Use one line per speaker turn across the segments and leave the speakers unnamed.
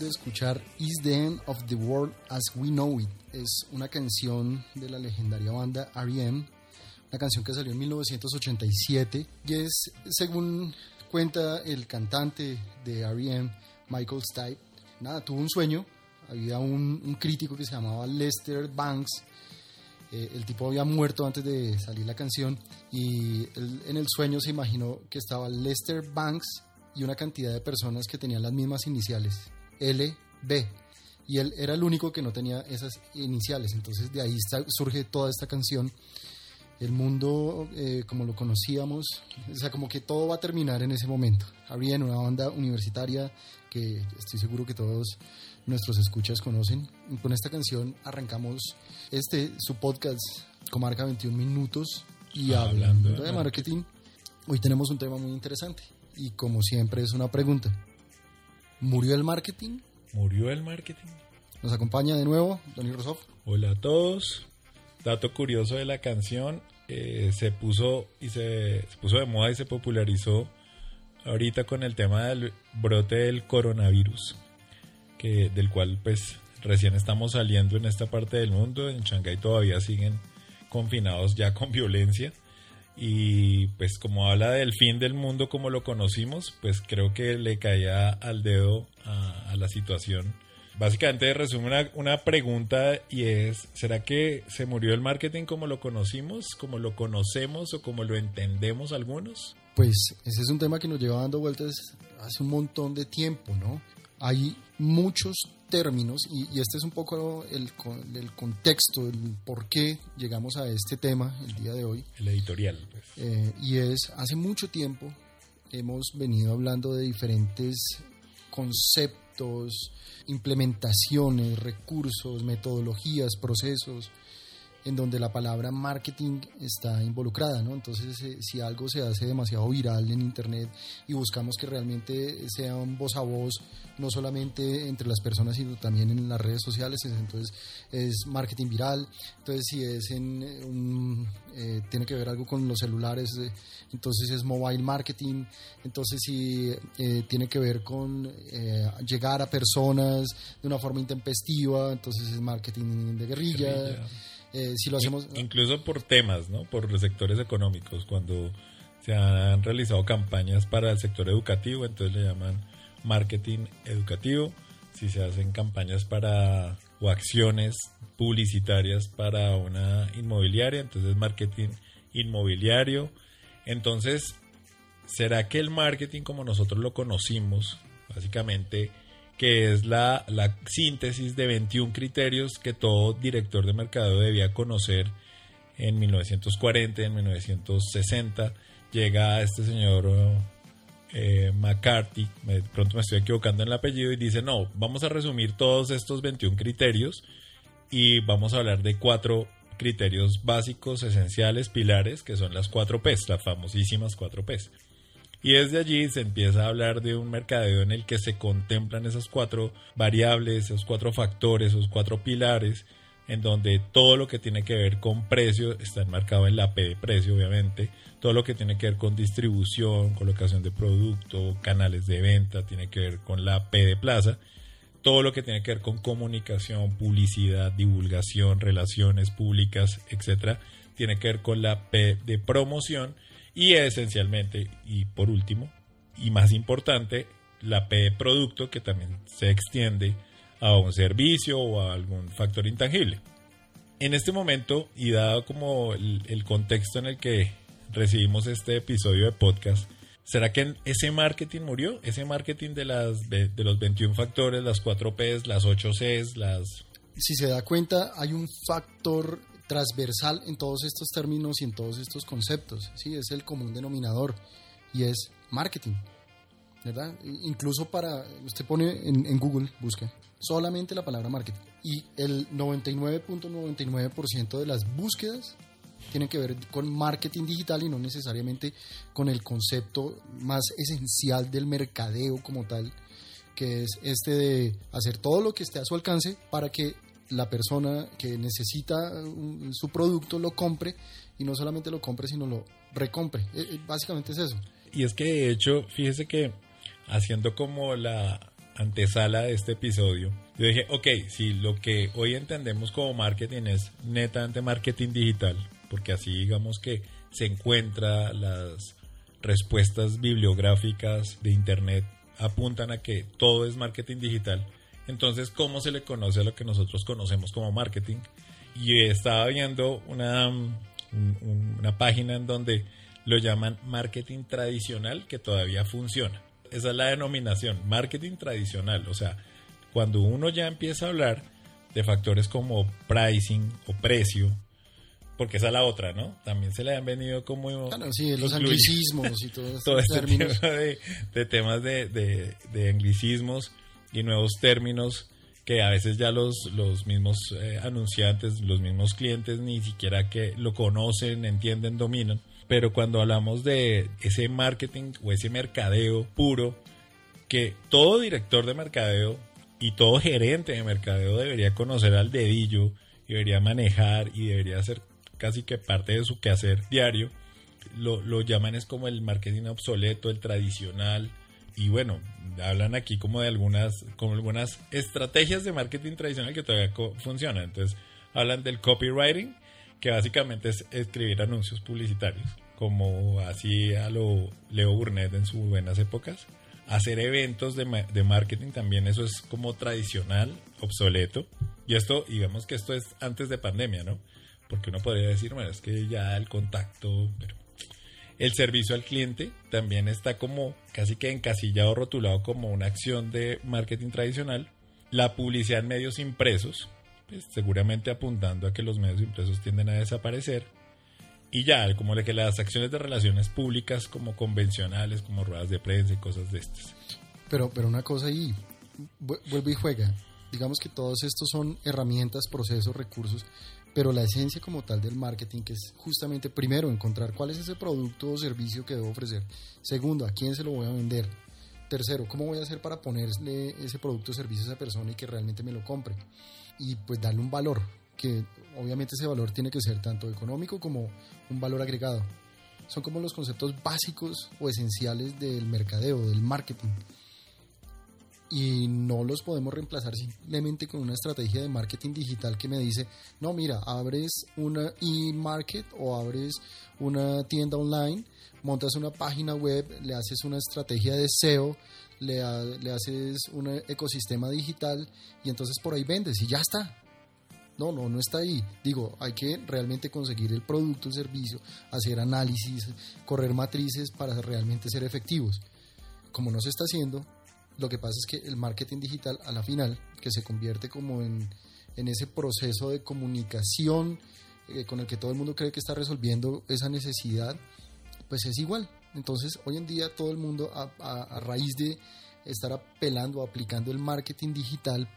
de escuchar Is the End of the World as We Know It. Es una canción de la legendaria banda R.E.M., una canción que salió en 1987 y es, según cuenta el cantante de R.E.M., Michael Stipe, nada, tuvo un sueño, había un, un crítico que se llamaba Lester Banks, eh, el tipo había muerto antes de salir la canción y él en el sueño se imaginó que estaba Lester Banks y una cantidad de personas que tenían las mismas iniciales, LB. Y él era el único que no tenía esas iniciales. Entonces de ahí surge toda esta canción. El mundo eh, como lo conocíamos, o sea, como que todo va a terminar en ese momento. Habría una banda universitaria que estoy seguro que todos nuestros escuchas conocen. Y con esta canción arrancamos este, su podcast, Comarca 21 Minutos. Y
Hablando
hablando,
de
marketing, hoy tenemos un tema muy interesante. Y como siempre es una pregunta. ¿Murió el marketing?
Murió el marketing.
Nos acompaña de nuevo Donny Rosoff.
Hola a todos. Dato curioso de la canción, eh, se puso y se, se puso de moda y se popularizó ahorita con el tema del brote del coronavirus, que del cual pues recién estamos saliendo en esta parte del mundo. En Shanghái todavía siguen confinados ya con violencia. Y pues como habla del fin del mundo como lo conocimos, pues creo que le caía al dedo a, la situación. Básicamente resume una, una pregunta y es, ¿será que se murió el marketing como lo conocimos, como lo conocemos o como lo entendemos algunos?
Pues ese es un tema que nos lleva dando vueltas hace un montón de tiempo, ¿no? Hay muchos términos y, y este es un poco el contexto, el por qué llegamos a este tema el día de hoy.
El editorial, pues.
Eh, y es, hace mucho tiempo hemos venido hablando de diferentes conceptos, implementaciones, recursos, metodologías, procesos, en donde la palabra marketing está involucrada, ¿no? Entonces, eh, si algo se hace demasiado viral en Internet y buscamos que realmente sea un voz a voz, no solamente entre las personas, sino también en las redes sociales, es- entonces es marketing viral. Entonces, si es en eh, un, eh, tiene que ver algo con los celulares, eh, entonces es mobile marketing. Entonces, si tiene que ver con llegar a personas de una forma intempestiva, entonces es marketing de. Guerrilla. Eh, si lo hacemos...
In- Incluso por temas, ¿no? Por los sectores económicos. Cuando se han realizado campañas para el sector educativo, entonces le llaman marketing educativo. Si se hacen campañas para o acciones publicitarias para una inmobiliaria, entonces marketing inmobiliario. Entonces, ¿será que el marketing como nosotros lo conocimos, básicamente, que es la, la síntesis de 21 criterios que todo director de mercado debía conocer en 1940, en 1960, llega este señor eh, McCarthy, pronto me estoy equivocando en el apellido, y dice, no, vamos a resumir todos estos 21 criterios y vamos a hablar de cuatro criterios básicos, esenciales, pilares, que son las cuatro P's, las famosísimas cuatro P's. Y desde allí se empieza a hablar de un mercadeo en el que se contemplan esas cuatro variables, esos cuatro factores, esos cuatro pilares, en donde todo lo que tiene que ver con precio está enmarcado en la P de precio, obviamente. Todo lo que tiene que ver con distribución, colocación de producto, canales de venta, tiene que ver con la P de plaza. Todo lo que tiene que ver con comunicación, publicidad, divulgación, relaciones públicas, etcétera, tiene que ver con la P de promoción y esencialmente, y por último, y más importante, la P de producto que también se extiende a un servicio o a algún factor intangible. En este momento, y dado como el, contexto en el que recibimos este episodio de podcast, ¿Será que ese marketing murió? Ese marketing de, las, de los 21 factores, las 4 Ps, las 8 Cs, las...
Si se da cuenta, hay un factor transversal en todos estos términos y en todos estos conceptos. Sí, es el común denominador y es marketing. ¿Verdad? Incluso para, usted pone en, en Google, busque solamente la palabra marketing y el 99.99% de las búsquedas tienen que ver con marketing digital y no necesariamente con el concepto más esencial del mercadeo como tal, que es este de hacer todo lo que esté a su alcance para que la persona que necesita un- su producto lo compre y no solamente lo compre, sino lo recompre. Eh, eh, Básicamente es eso.
Y es que de hecho, fíjese que haciendo como la antesala de este episodio, yo dije, ok, si lo que hoy entendemos como marketing es netamente marketing digital, porque así digamos que se encuentra las respuestas bibliográficas de internet apuntan a que todo es marketing digital. Entonces, ¿cómo se le conoce a lo que nosotros conocemos como marketing? Y estaba viendo una, un- un- una página en donde lo llaman marketing tradicional que todavía funciona. Esa es la denominación, marketing tradicional. O sea, cuando uno ya empieza a hablar de factores como pricing o precio, porque esa es la otra, ¿no? También se le han venido como...
Claro, sí, los anglicismos y
todo
estos
este
términos.
tema de, de temas de, de- de anglicismos y nuevos términos que a veces ya los, los mismos eh, anunciantes, los mismos clientes ni siquiera que lo conocen, entienden, dominan. Pero cuando hablamos de ese marketing o ese mercadeo puro, que todo director de mercadeo y todo gerente de mercadeo debería conocer al dedillo, debería manejar y debería ser casi que parte de su quehacer diario, lo, lo llaman es como el marketing obsoleto, el tradicional. Y bueno, hablan aquí como de algunas, como algunas estrategias de marketing tradicional que todavía funcionan. Entonces, hablan del copywriting, que básicamente es escribir anuncios publicitarios, como así lo Leo Burnett en sus buenas épocas. Hacer eventos de, ma- de marketing también, eso es como tradicional, obsoleto. Y esto, digamos que esto es antes de pandemia, ¿no? Porque uno podría decir, bueno, es que ya el contacto, el servicio al cliente también está como casi que encasillado, rotulado como una acción de marketing tradicional. La publicidad en medios impresos, pues, seguramente apuntando a que los medios impresos tienden a desaparecer. Y ya, como que las acciones de relaciones públicas como convencionales, como ruedas de prensa y cosas de estas.
Pero, pero una cosa ahí, vu- vuelve y juega. Digamos que todos estos son herramientas, procesos, recursos, pero la esencia como tal del marketing, que es justamente primero encontrar cuál es ese producto o servicio que debo ofrecer. Segundo, a quién se lo voy a vender. Tercero, cómo voy a hacer para ponerle ese producto o servicio a esa persona y que realmente me lo compre. Y pues darle un valor, que obviamente ese valor tiene que ser tanto económico como un valor agregado. Son como los conceptos básicos o esenciales del mercadeo, del marketing y no los podemos reemplazar simplemente con una estrategia de marketing digital que me dice, no, mira, abres una e-market o abres una tienda online, montas una página web, le haces una estrategia de SEO, le, ha- le haces un ecosistema digital y entonces por ahí vendes y ya está. No, no, no está ahí. Digo, hay que realmente conseguir el producto, el servicio, hacer análisis, correr matrices para realmente ser efectivos. Como no se está haciendo, lo que pasa es que el marketing digital a la final, que se convierte como en, en ese proceso de comunicación eh, con el que todo el mundo cree que está resolviendo esa necesidad, pues es igual. Entonces, hoy en día todo el mundo a, raíz de estar apelando aplicando el marketing digital,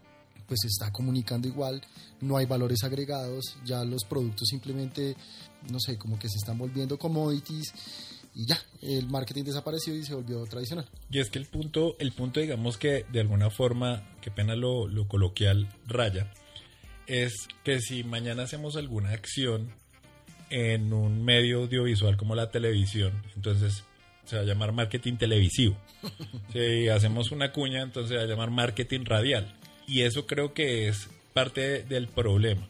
pues está comunicando igual, no hay valores agregados, ya los productos simplemente, no sé, como que se están volviendo commodities y ya, el marketing desapareció y se volvió tradicional.
Y es que el punto, el punto digamos que de alguna forma, qué pena lo, lo coloquial raya, es que si mañana hacemos alguna acción en un medio audiovisual como la televisión, entonces se va a llamar marketing televisivo. Si hacemos una cuña, entonces se va a llamar marketing radial. Y eso creo que es parte del problema.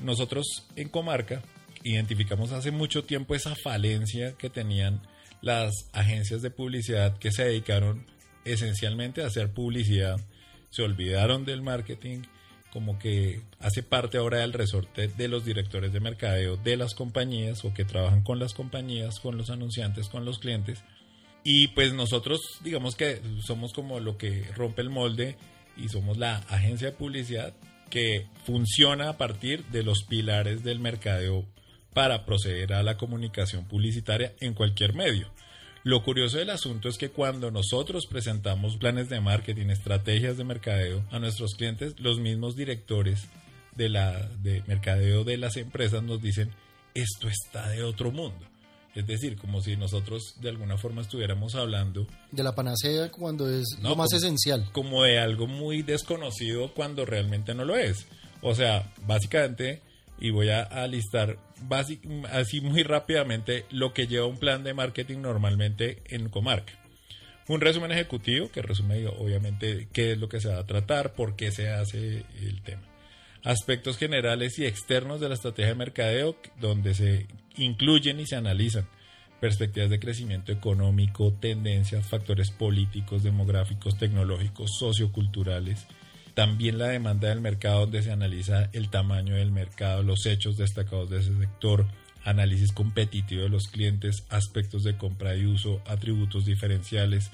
Nosotros en Comarca identificamos hace mucho tiempo esa falencia que tenían las agencias de publicidad que se dedicaron esencialmente a hacer publicidad, se olvidaron del marketing, como que hace parte ahora del resorte de los directores de mercadeo de las compañías o que trabajan con las compañías, con los anunciantes, con los clientes. Y pues nosotros, digamos que somos como lo que rompe el molde y somos la agencia de publicidad que funciona a partir de los pilares del mercadeo para proceder a la comunicación publicitaria en cualquier medio. Lo curioso del asunto es que cuando nosotros presentamos planes de marketing, estrategias de mercadeo a nuestros clientes, los mismos directores de la de mercadeo de las empresas nos dicen, esto está de otro mundo. Es decir, como si nosotros de alguna forma estuviéramos hablando
De la panacea cuando es
No,
lo más
como-
esencial.
como de algo muy desconocido cuando realmente no lo es. O sea, básicamente, y voy a, a listar así muy rápidamente lo que lleva un plan de marketing normalmente en comarca. Un resumen ejecutivo que resume obviamente qué es lo que se va a tratar, por qué se hace el tema. Aspectos generales y externos de la estrategia de mercadeo donde se incluyen y se analizan perspectivas de crecimiento económico, tendencias, factores políticos, demográficos, tecnológicos, socioculturales. También la demanda del mercado donde se analiza el tamaño del mercado, los hechos destacados de ese sector, análisis competitivo de los clientes, aspectos de compra y uso, atributos diferenciales,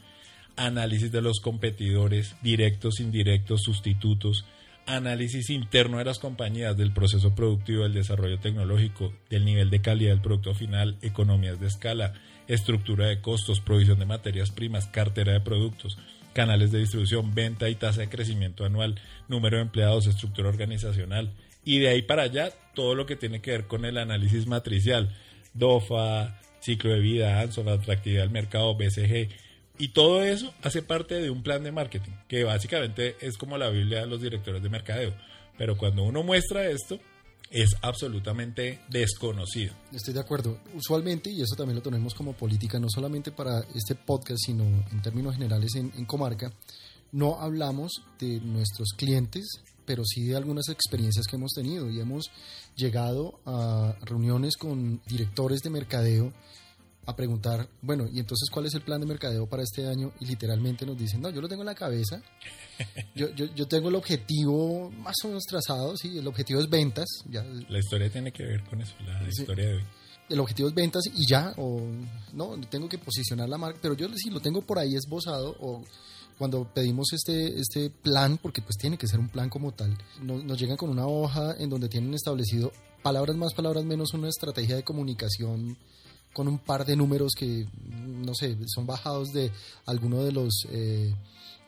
análisis de los competidores, directos, indirectos, sustitutos, análisis interno de las compañías, del proceso productivo, del desarrollo tecnológico, del nivel de calidad del producto final, economías de escala, estructura de costos, provisión de materias primas, cartera de productos, canales de distribución, venta y tasa de crecimiento anual, número de empleados, estructura organizacional. Y de ahí para allá, todo lo que tiene que ver con el análisis matricial, DOFA, ciclo de vida, ANSO, la atractividad del mercado, BCG, y todo eso hace parte de un plan de marketing, que básicamente es como la Biblia de los directores de mercadeo. Pero cuando uno muestra esto, es absolutamente desconocido.
Estoy de acuerdo. Usualmente, y eso también lo tenemos como política, no solamente para este podcast, sino en términos generales en, Comarca, no hablamos de nuestros clientes, pero sí de algunas experiencias que hemos tenido y hemos llegado a reuniones con directores de mercadeo a preguntar, bueno, y entonces cuál es el plan de mercadeo para este año y literalmente nos dicen, no, yo lo tengo en la cabeza, yo, yo, yo tengo el objetivo más o menos trazado, sí, el objetivo es ventas, ya
La historia tiene que ver con eso, la
Sí.
historia de hoy.
el objetivo es ventas y ya, o no, tengo que posicionar la marca, pero yo sí lo tengo por ahí esbozado, o cuando pedimos este, este plan, porque pues tiene que ser un plan como tal, nos, nos llegan con una hoja en donde tienen establecido palabras más, palabras menos, una estrategia de comunicación con un par de números que, no sé, son bajados de alguno de los eh,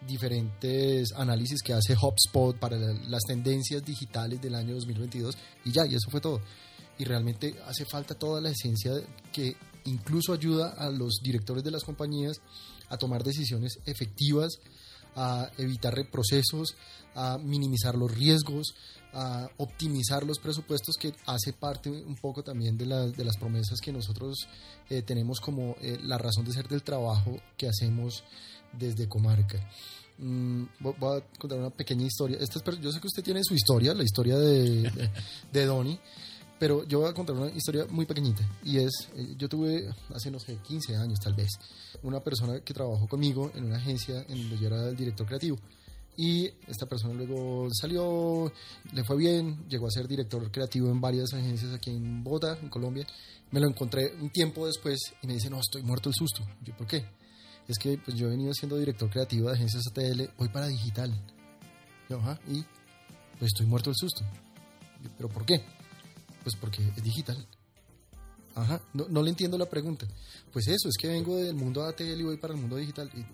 diferentes análisis que hace HubSpot para la- las tendencias digitales del año 2022 y ya, y eso fue todo. Y realmente hace falta toda la esencia que incluso ayuda a los directores de las compañías a tomar decisiones efectivas, a evitar reprocesos, a minimizar los riesgos, a optimizar los presupuestos, que hace parte un poco también de, las de las promesas que nosotros eh, tenemos como eh, la razón de ser del trabajo que hacemos desde Comarca. Mm, voy a contar una pequeña historia. Esta yo sé que usted tiene su historia, la historia de, de, de Donnie, pero yo voy a contar una historia muy pequeñita. Y es, eh, yo tuve hace, no sé, 15 años tal vez, una persona que trabajó conmigo en una agencia en donde yo era el director creativo. Y esta persona luego salió, le fue bien, llegó a ser director creativo en varias agencias aquí en Bogotá, en Colombia. Me lo encontré un tiempo después y me dice, no, estoy muerto el susto. Yo, ¿por qué? Es que pues, yo he venido siendo director creativo de agencias ATL, voy para digital. Yo, ajá, y pues estoy muerto el susto. Yo, ¿Pero por qué? Pues porque es digital. Ajá, no, no le entiendo la pregunta. Pues eso, es que vengo del mundo ATL y voy para el mundo digital. Y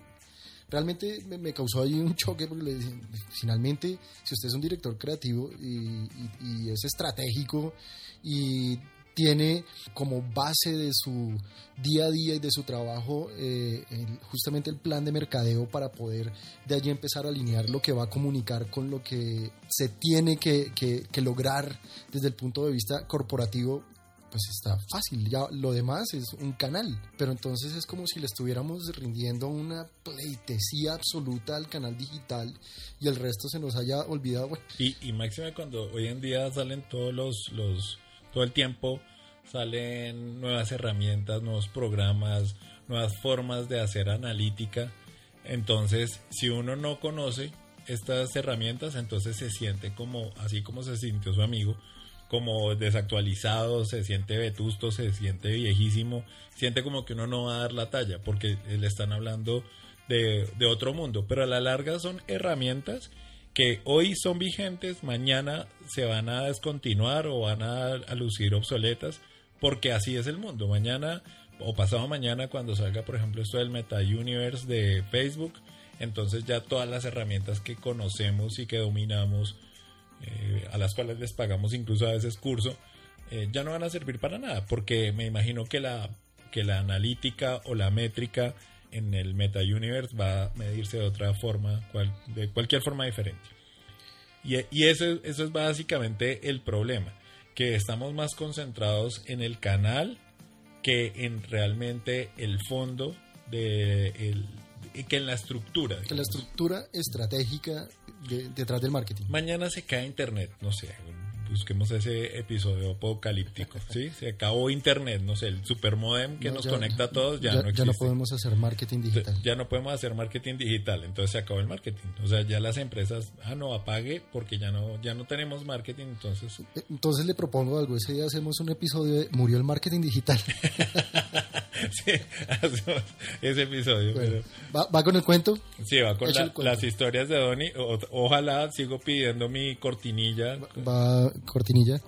realmente me, causó ahí un choque porque le dije, finalmente, si usted es un director creativo y es estratégico y tiene como base de su día a día y de su trabajo eh, justamente el plan de mercadeo para poder de allí empezar a alinear lo que va a comunicar con lo que se tiene que, que- que lograr desde el punto de vista corporativo pues está fácil, ya lo demás es un canal, pero entonces es como si le estuviéramos rindiendo una pleitesía absoluta al canal digital y el resto se nos haya olvidado.
Y, y máxime cuando hoy en día salen todos los, todo el tiempo salen nuevas herramientas, nuevos programas, nuevas formas de hacer analítica. Entonces, si uno no conoce estas herramientas, entonces se siente como, así como se sintió su amigo, como desactualizado, se siente vetusto, se siente viejísimo, siente como que uno no va a dar la talla porque le están hablando de, de otro mundo, pero a la larga son herramientas que hoy son vigentes, mañana se van a descontinuar o van a, lucir obsoletas, porque así es el mundo. Mañana o pasado mañana cuando salga, por ejemplo, esto del Meta Universe de Facebook, entonces ya todas las herramientas que conocemos y que dominamos, eh, a las cuales les pagamos incluso a veces curso, eh, ya no van a servir para nada, porque me imagino que la, que la analítica o la métrica en el Meta Universe va a medirse de otra forma, cual, de cualquier forma diferente. Y, y eso, eso es básicamente el problema, que estamos más concentrados en el canal que en realmente el fondo de el, que en la estructura.
Que la estructura estratégica de- detrás del marketing.
Mañana se cae internet, no sé, busquemos ese episodio apocalíptico, ¿sí? Se acabó internet, no sé, el supermodem que
No,
nos
ya-
conecta a todos ya,
ya,
no existe.
ya no podemos hacer marketing digital.
Ya no podemos hacer marketing digital, entonces se acabó el marketing. O sea, ya las empresas, ah, no, apague porque ya no, ya no tenemos marketing, entonces
Eh, Entonces le propongo algo. Ese día hacemos un episodio de Murió el marketing digital.
sí, hacemos ese episodio.
Bueno,
pero-
¿va, va con el cuento?
Sí, va con la-
cuento.
las historias de Donny. O- ojalá sigo pidiendo mi cortinilla.
Va cortinilla.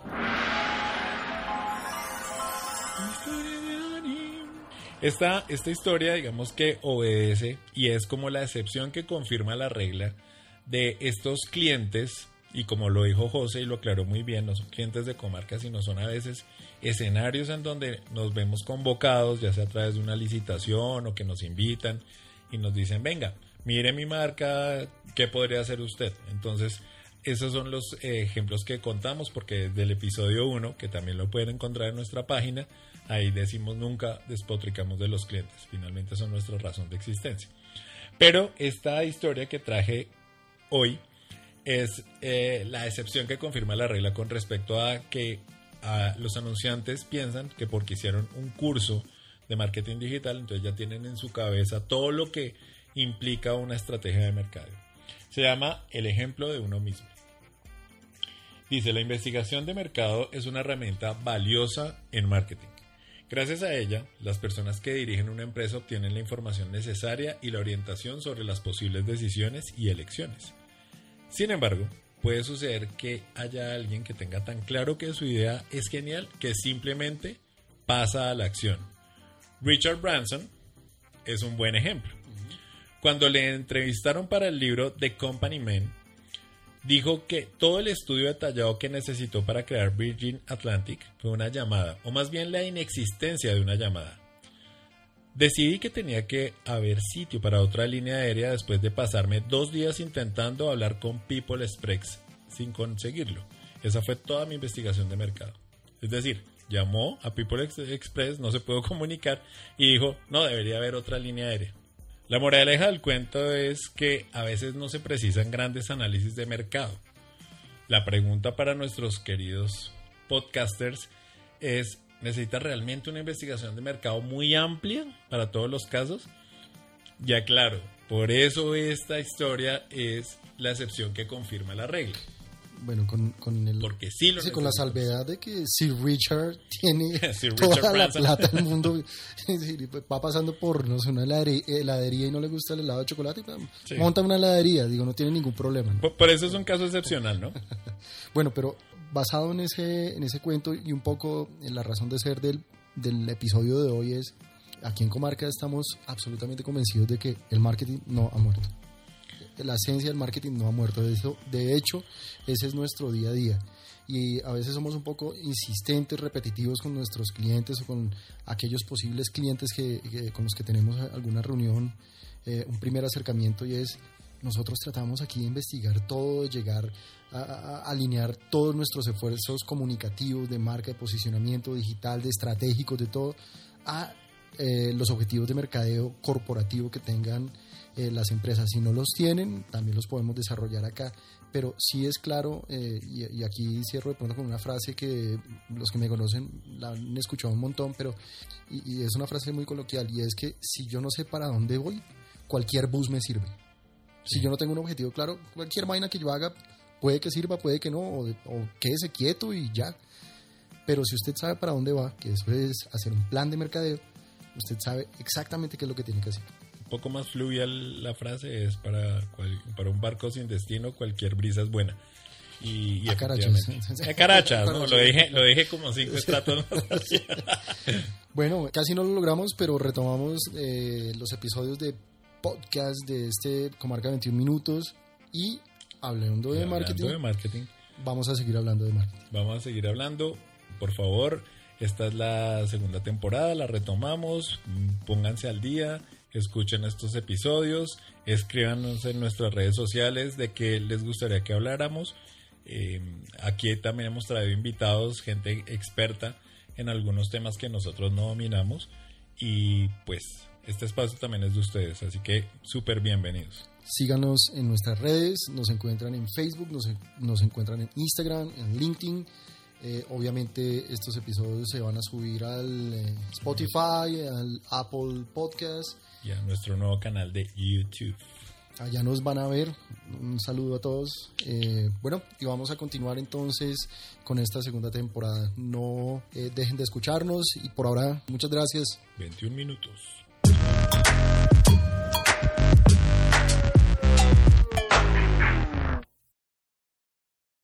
Esta, esta historia, digamos que obedece y es como la excepción que confirma la regla de estos clientes, y como lo dijo José y lo aclaró muy bien, no son clientes de comarca, sino son a veces escenarios en donde nos vemos convocados, ya sea a través de una licitación o que nos invitan y nos dicen, venga, mire mi marca, ¿qué podría hacer usted? Entonces, esos son los eh, ejemplos que contamos porque desde el episodio 1, que también lo pueden encontrar en nuestra página, ahí decimos nunca despotricamos de los clientes, finalmente son nuestra razón de existencia. Pero esta historia que traje hoy es eh, la excepción que confirma la regla con respecto a que a los anunciantes piensan que porque hicieron un curso de marketing digital, entonces ya tienen en su cabeza todo lo que implica una estrategia de mercado. Se llama el ejemplo de uno mismo. Dice, la investigación de mercado es una herramienta valiosa en marketing. Gracias a ella, las personas que dirigen una empresa obtienen la información necesaria y la orientación sobre las posibles decisiones y elecciones. Sin embargo, puede suceder que haya alguien que tenga tan claro que su idea es genial que simplemente pasa a la acción. Richard Branson es un buen ejemplo. Cuando le entrevistaron para el libro The Company Man, dijo que todo el estudio detallado que necesitó para crear Virgin Atlantic fue una llamada, o más bien la inexistencia de una llamada. Decidí que tenía que haber sitio para otra línea aérea después de pasarme dos días intentando hablar con People Express sin conseguirlo. Esa fue toda mi investigación de mercado. Es decir, llamó a People Ex- Express, no se pudo comunicar y dijo, no, debería haber otra línea aérea. La moraleja del cuento es que a veces no se precisan grandes análisis de mercado. La pregunta para nuestros queridos podcasters es, ¿necesita realmente una investigación de mercado muy amplia para todos los casos? Ya claro, por eso esta historia es la excepción que confirma la regla.
Bueno, con, con el...
Porque sí lo
Sí, con la salvedad de que Sir Richard tiene
Sir
toda
Richard
la plata del mundo. Va pasando por, no sé, una heladería y no le gusta el helado de chocolate,
Sí.
monta una heladería, digo, no tiene ningún problema. ¿no?
Por, por eso es un caso excepcional, ¿no?
Bueno, pero basado en ese, en ese cuento y un poco en la razón de ser del, del episodio de hoy es, aquí en Comarca estamos absolutamente convencidos de que el marketing no ha muerto. La esencia del marketing no ha muerto. De, eso, de hecho, ese es nuestro día a día. Y a veces somos un poco insistentes, repetitivos con nuestros clientes o con aquellos posibles clientes que, con los que tenemos alguna reunión, eh, un primer acercamiento y es, nosotros tratamos aquí de investigar todo, de llegar a, a- a alinear todos nuestros esfuerzos comunicativos, de marca, de posicionamiento digital, de estratégicos, de todo, a eh, los objetivos de mercadeo corporativo que tengan eh, las empresas. Si no los tienen, también los podemos desarrollar acá. Pero sí es claro, eh, y, y aquí cierro de pronto con una frase que los que me conocen la han escuchado un montón, pero y, y es una frase muy coloquial, y es que si yo no sé para dónde voy, cualquier bus me sirve. Si yo no tengo un objetivo claro, cualquier vaina que yo haga Puede que sirva, puede que no, o, o quédese quieto y ya. Pero si usted sabe para dónde va, que eso es hacer un plan de mercadeo, usted sabe exactamente qué es lo que tiene que hacer.
Un poco más fluvial la frase es para, cual- para un barco sin destino, cualquier brisa es buena. Y, y
A carachas.
A carachas, ¿no? Lo dije, lo dije como cinco estratos.
Bueno, casi no lo logramos, pero retomamos eh, los episodios de podcast de este Comarca 21 Minutos y hablando de
hablando
marketing,
de marketing,
vamos a seguir hablando de marketing.
vamos a seguir hablando. Por favor, esta es la segunda temporada, la retomamos. mm, Pónganse al día, escuchen estos episodios, escríbanos en nuestras redes sociales de qué les gustaría que habláramos. Eh, aquí también hemos traído invitados, gente experta en algunos temas que nosotros no dominamos. Y pues este espacio también es de ustedes, así que súper bienvenidos.
Síganos en nuestras redes, nos encuentran en Facebook, nos, nos encuentran en Instagram, en LinkedIn. Eh, obviamente estos episodios se van a subir al eh, Spotify, al Apple Podcast.
Y a nuestro nuevo canal de YouTube.
Allá nos van a ver. Un saludo a todos. Eh, bueno, y vamos a continuar entonces con esta segunda temporada. No dejen de escucharnos y por ahora, muchas gracias.
21 minutos.